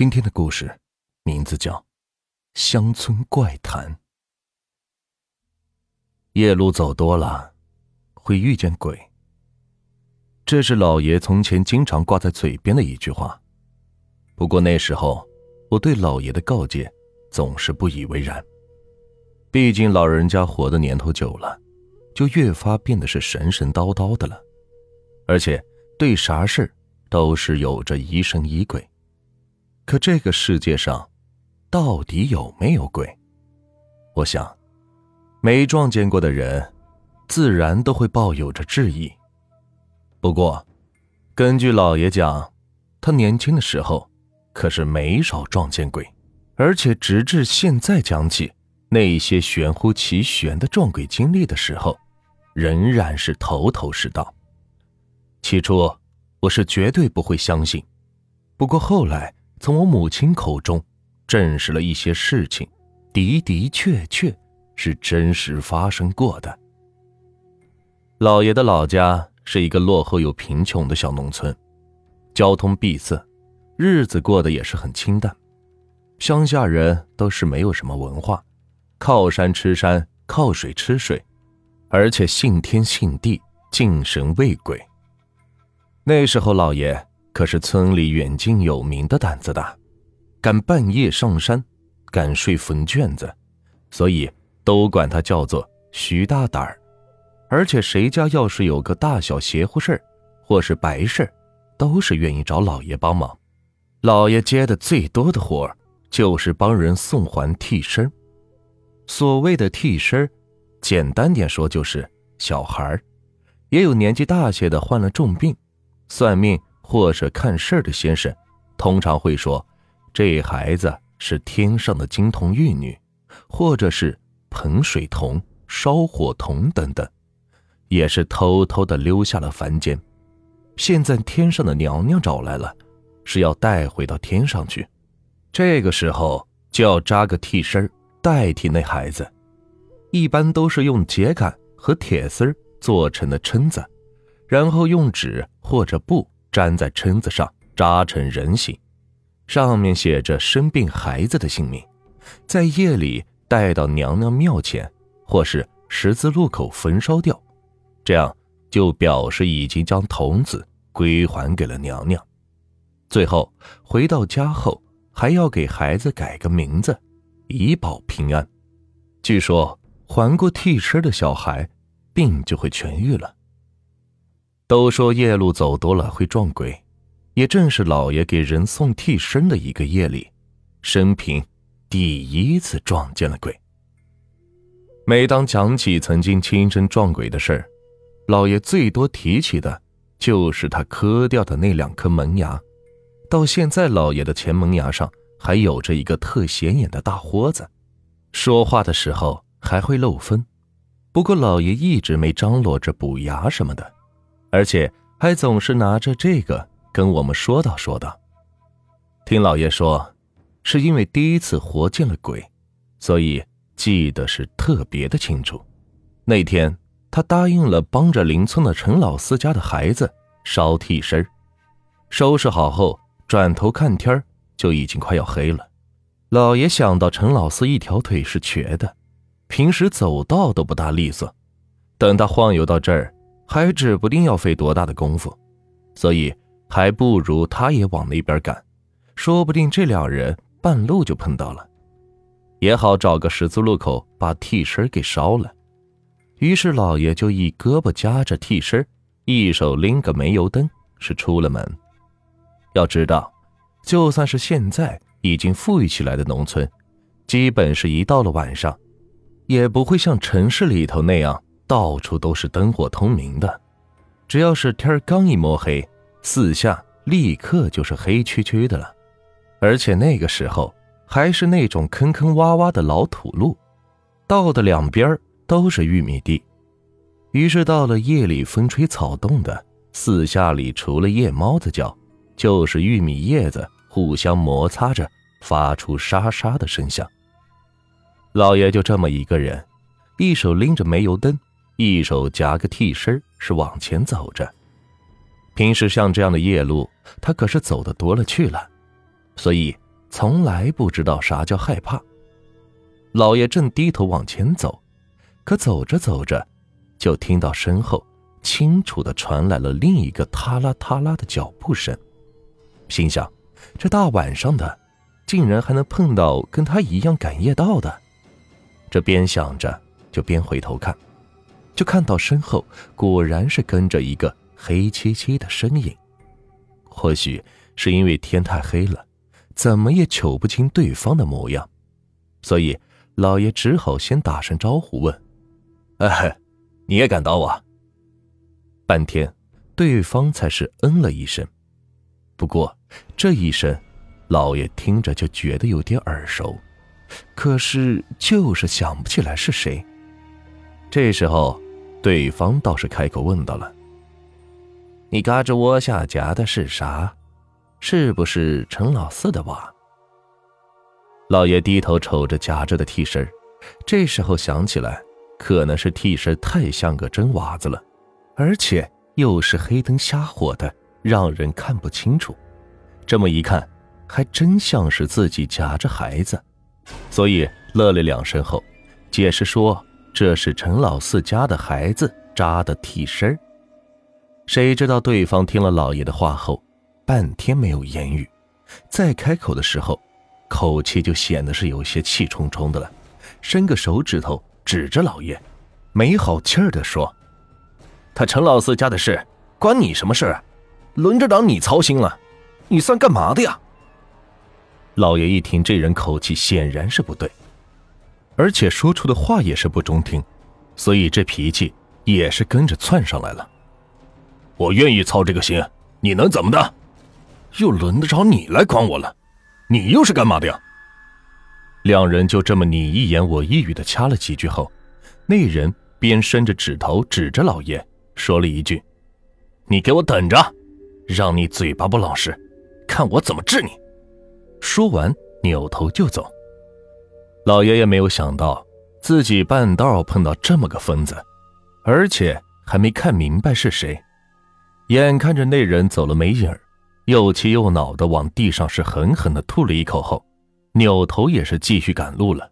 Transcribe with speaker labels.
Speaker 1: 今天的故事名字叫《乡村怪谈》。夜路走多了，会遇见鬼。这是老爷从前经常挂在嘴边的一句话。不过那时候，我对老爷的告诫总是不以为然。毕竟老人家活的年头久了，就越发变得是神神叨叨的了，而且对啥事都是有着疑神疑鬼。可这个世界上，到底有没有鬼？我想，没撞见过的人，自然都会抱有着质疑。不过，根据老爷讲，他年轻的时候可是没少撞见鬼，而且直至现在讲起那些玄乎其玄的撞鬼经历的时候，仍然是头头是道。起初，我是绝对不会相信，不过后来。从我母亲口中证实了一些事情，的的确确是真实发生过的。老爷的老家是一个落后又贫穷的小农村，交通闭塞，日子过得也是很清淡。乡下人都是没有什么文化，靠山吃山，靠水吃水，而且信天信地，敬神畏鬼。那时候，老爷。可是村里远近有名的胆子大，敢半夜上山，敢睡坟圈子，所以都管他叫做徐大胆儿。而且谁家要是有个大小邪乎事儿，或是白事儿，都是愿意找老爷帮忙。老爷接的最多的活儿，就是帮人送还替身。所谓的替身，简单点说就是小孩儿，也有年纪大些的患了重病，算命。或是看事儿的先生，通常会说，这孩子是天上的金童玉女，或者是盆水童、烧火童等等，也是偷偷的溜下了凡间。现在天上的娘娘找来了，是要带回到天上去。这个时候就要扎个替身代替那孩子，一般都是用秸秆和铁丝做成的蛏子，然后用纸或者布。粘在蛏子上，扎成人形，上面写着生病孩子的姓名，在夜里带到娘娘庙前，或是十字路口焚烧掉，这样就表示已经将童子归还给了娘娘。最后回到家后，还要给孩子改个名字，以保平安。据说还过替身的小孩，病就会痊愈了。都说夜路走多了会撞鬼，也正是老爷给人送替身的一个夜里，生平第一次撞见了鬼。每当讲起曾经亲身撞鬼的事儿，老爷最多提起的就是他磕掉的那两颗门牙，到现在老爷的前门牙上还有着一个特显眼的大豁子，说话的时候还会漏风。不过老爷一直没张罗着补牙什么的。而且还总是拿着这个跟我们说道说道。听老爷说，是因为第一次活见了鬼，所以记得是特别的清楚。那天他答应了帮着邻村的陈老四家的孩子烧替身收拾好后转头看天就已经快要黑了。老爷想到陈老四一条腿是瘸的，平时走道都不大利索，等他晃悠到这儿。还指不定要费多大的功夫，所以还不如他也往那边赶，说不定这两人半路就碰到了，也好找个十字路口把替身给烧了。于是老爷就一胳膊夹着替身，一手拎个煤油灯，是出了门。要知道，就算是现在已经富裕起来的农村，基本是一到了晚上，也不会像城市里头那样。到处都是灯火通明的，只要是天刚一摸黑，四下立刻就是黑黢黢的了。而且那个时候还是那种坑坑洼洼的老土路，道的两边都是玉米地。于是到了夜里，风吹草动的，四下里除了夜猫子叫，就是玉米叶子互相摩擦着，发出沙沙的声响。老爷就这么一个人，一手拎着煤油灯。一手夹个替身，是往前走着。平时像这样的夜路，他可是走的多了去了，所以从来不知道啥叫害怕。老爷正低头往前走，可走着走着，就听到身后清楚的传来了另一个踏啦踏啦的脚步声，心想：这大晚上的，竟然还能碰到跟他一样赶夜道的。这边想着，就边回头看，就看到身后果然是跟着一个黑漆漆的身影。或许是因为天太黑了，怎么也瞅不清对方的模样，所以老爷只好先打声招呼问：“哎，你也敢打我？”半天，对方才是嗯了一声。不过这一声，老爷听着就觉得有点耳熟，可是就是想不起来是谁。这时候，对方倒是开口问到了。你嘎吱窝下夹的是啥？是不是陈老四的娃？老爷低头瞅着夹着的替身，这时候想起来，可能是替身太像个真娃子了，而且又是黑灯瞎火的，让人看不清楚。这么一看，还真像是自己夹着孩子，所以乐了两声后，解释说这是陈老四家的孩子扎的替身。谁知道对方听了老爷的话后，半天没有言语，再开口的时候，口气就显得是有些气冲冲的了，伸个手指头指着老爷，没好气儿的说：“他陈老四家的事，关你什么事啊？轮着让你操心了，你算干嘛的呀？”老爷一听这人口气显然是不对，而且说出的话也是不中听，所以这脾气也是跟着窜上来了。我愿意操这个心，你能怎么的？又轮得着你来管我了？你又是干嘛的呀？两人就这么你一言我一语的掐了几句后，那人边伸着指头指着老爷，说了一句：“你给我等着，让你嘴巴不老实，看我怎么治你。”说完，扭头就走。老爷爷没有想到自己半道碰到这么个疯子，而且还没看明白是谁。眼看着那人走了没影，又气又恼的往地上是狠狠的吐了一口后，扭头也是继续赶路了。